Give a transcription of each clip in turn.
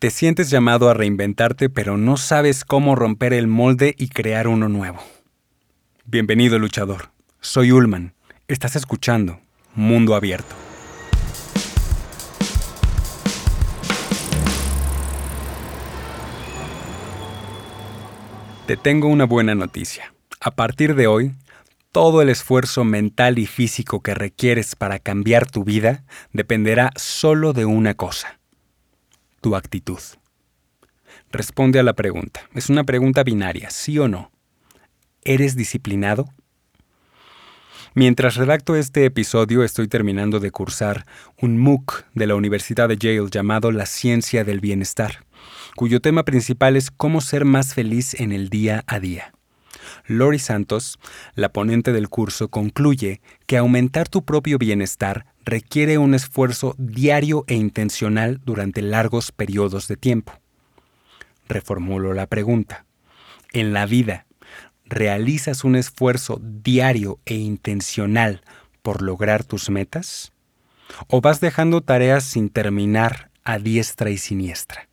Te sientes llamado a reinventarte, pero no sabes cómo romper el molde y crear uno nuevo. Bienvenido, luchador. Soy Ullman. Estás escuchando Mundo Abierto. Te tengo una buena noticia. A partir de hoy, todo el esfuerzo mental y físico que requieres para cambiar tu vida dependerá solo de una cosa tu actitud? Responde a la pregunta. Es una pregunta binaria, sí o no. ¿Eres disciplinado? Mientras redacto este episodio estoy terminando de cursar un MOOC de la Universidad de Yale llamado La Ciencia del Bienestar, cuyo tema principal es cómo ser más feliz en el día a día. Lori Santos, la ponente del curso, concluye que aumentar tu propio bienestar requiere un esfuerzo diario e intencional durante largos periodos de tiempo. Reformulo la pregunta. En la vida, ¿realizas un esfuerzo diario e intencional por lograr tus metas? ¿O vas dejando tareas sin terminar a diestra y siniestra?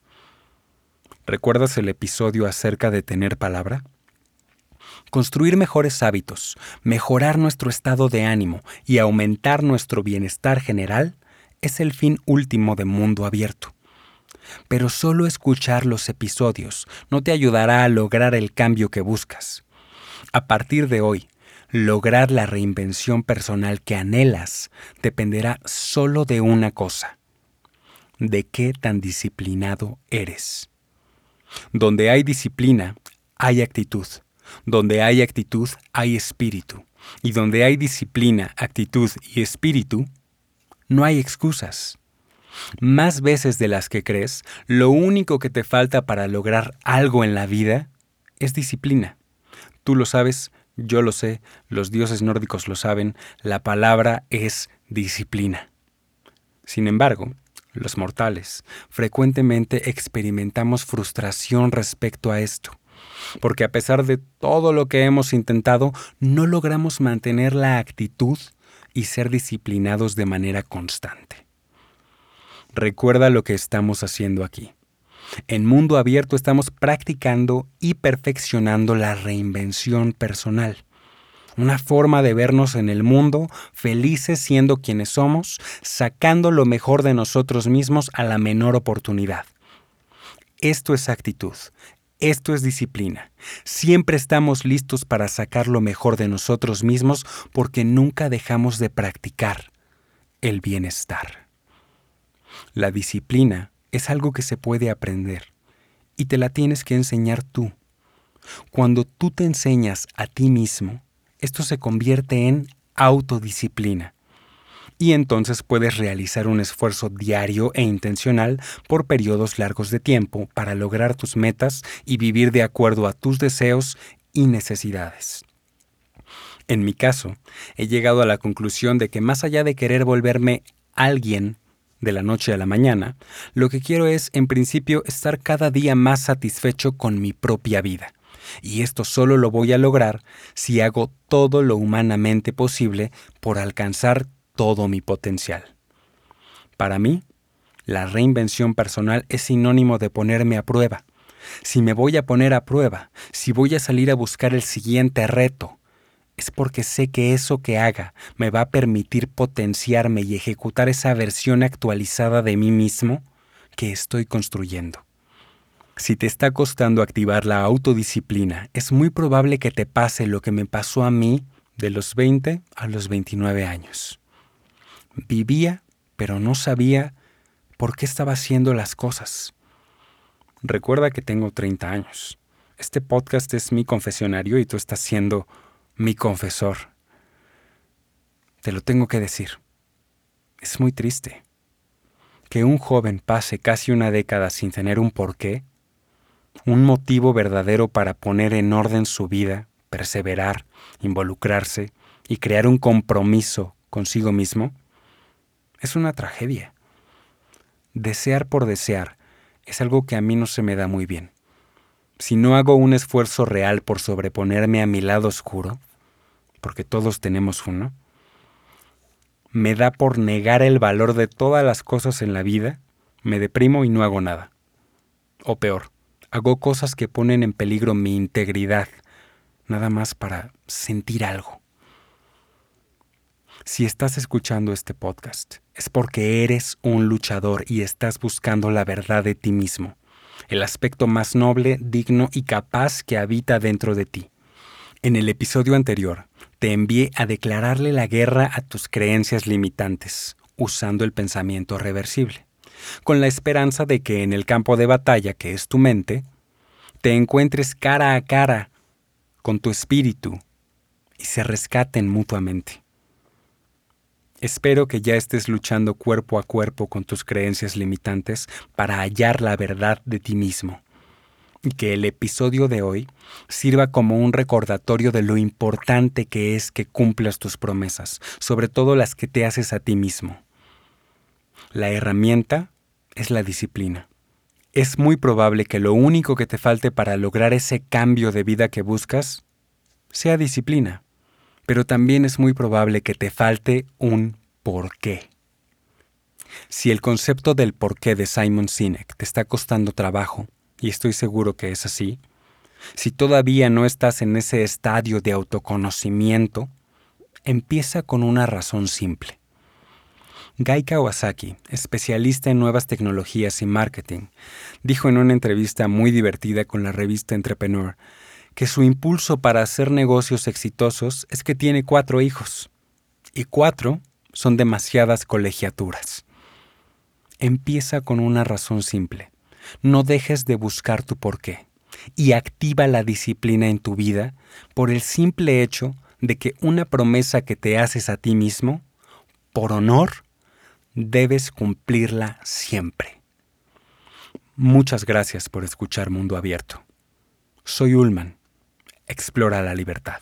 ¿Recuerdas el episodio acerca de tener palabra? Construir mejores hábitos, mejorar nuestro estado de ánimo y aumentar nuestro bienestar general es el fin último de Mundo Abierto. Pero solo escuchar los episodios no te ayudará a lograr el cambio que buscas. A partir de hoy, lograr la reinvención personal que anhelas dependerá solo de una cosa, de qué tan disciplinado eres. Donde hay disciplina, hay actitud. Donde hay actitud, hay espíritu. Y donde hay disciplina, actitud y espíritu, no hay excusas. Más veces de las que crees, lo único que te falta para lograr algo en la vida es disciplina. Tú lo sabes, yo lo sé, los dioses nórdicos lo saben, la palabra es disciplina. Sin embargo, los mortales frecuentemente experimentamos frustración respecto a esto porque a pesar de todo lo que hemos intentado, no logramos mantener la actitud y ser disciplinados de manera constante. Recuerda lo que estamos haciendo aquí. En mundo abierto estamos practicando y perfeccionando la reinvención personal. Una forma de vernos en el mundo felices siendo quienes somos, sacando lo mejor de nosotros mismos a la menor oportunidad. Esto es actitud, esto es disciplina. Siempre estamos listos para sacar lo mejor de nosotros mismos porque nunca dejamos de practicar el bienestar. La disciplina es algo que se puede aprender y te la tienes que enseñar tú. Cuando tú te enseñas a ti mismo, esto se convierte en autodisciplina y entonces puedes realizar un esfuerzo diario e intencional por periodos largos de tiempo para lograr tus metas y vivir de acuerdo a tus deseos y necesidades. En mi caso, he llegado a la conclusión de que más allá de querer volverme alguien de la noche a la mañana, lo que quiero es, en principio, estar cada día más satisfecho con mi propia vida. Y esto solo lo voy a lograr si hago todo lo humanamente posible por alcanzar todo mi potencial. Para mí, la reinvención personal es sinónimo de ponerme a prueba. Si me voy a poner a prueba, si voy a salir a buscar el siguiente reto, es porque sé que eso que haga me va a permitir potenciarme y ejecutar esa versión actualizada de mí mismo que estoy construyendo. Si te está costando activar la autodisciplina, es muy probable que te pase lo que me pasó a mí de los 20 a los 29 años. Vivía, pero no sabía por qué estaba haciendo las cosas. Recuerda que tengo 30 años. Este podcast es mi confesionario y tú estás siendo mi confesor. Te lo tengo que decir. Es muy triste que un joven pase casi una década sin tener un porqué, un motivo verdadero para poner en orden su vida, perseverar, involucrarse y crear un compromiso consigo mismo es una tragedia. Desear por desear es algo que a mí no se me da muy bien. Si no hago un esfuerzo real por sobreponerme a mi lado oscuro, porque todos tenemos uno, me da por negar el valor de todas las cosas en la vida, me deprimo y no hago nada. O peor, hago cosas que ponen en peligro mi integridad, nada más para sentir algo. Si estás escuchando este podcast, es porque eres un luchador y estás buscando la verdad de ti mismo, el aspecto más noble, digno y capaz que habita dentro de ti. En el episodio anterior, te envié a declararle la guerra a tus creencias limitantes, usando el pensamiento reversible, con la esperanza de que en el campo de batalla que es tu mente, te encuentres cara a cara con tu espíritu y se rescaten mutuamente. Espero que ya estés luchando cuerpo a cuerpo con tus creencias limitantes para hallar la verdad de ti mismo. Y que el episodio de hoy sirva como un recordatorio de lo importante que es que cumplas tus promesas, sobre todo las que te haces a ti mismo. La herramienta es la disciplina. Es muy probable que lo único que te falte para lograr ese cambio de vida que buscas sea disciplina pero también es muy probable que te falte un por qué. Si el concepto del porqué de Simon Sinek te está costando trabajo, y estoy seguro que es así, si todavía no estás en ese estadio de autoconocimiento, empieza con una razón simple. Guy Kawasaki, especialista en nuevas tecnologías y marketing, dijo en una entrevista muy divertida con la revista Entrepreneur que su impulso para hacer negocios exitosos es que tiene cuatro hijos. Y cuatro son demasiadas colegiaturas. Empieza con una razón simple. No dejes de buscar tu porqué y activa la disciplina en tu vida por el simple hecho de que una promesa que te haces a ti mismo, por honor, debes cumplirla siempre. Muchas gracias por escuchar Mundo Abierto. Soy Ulman Explora la libertad.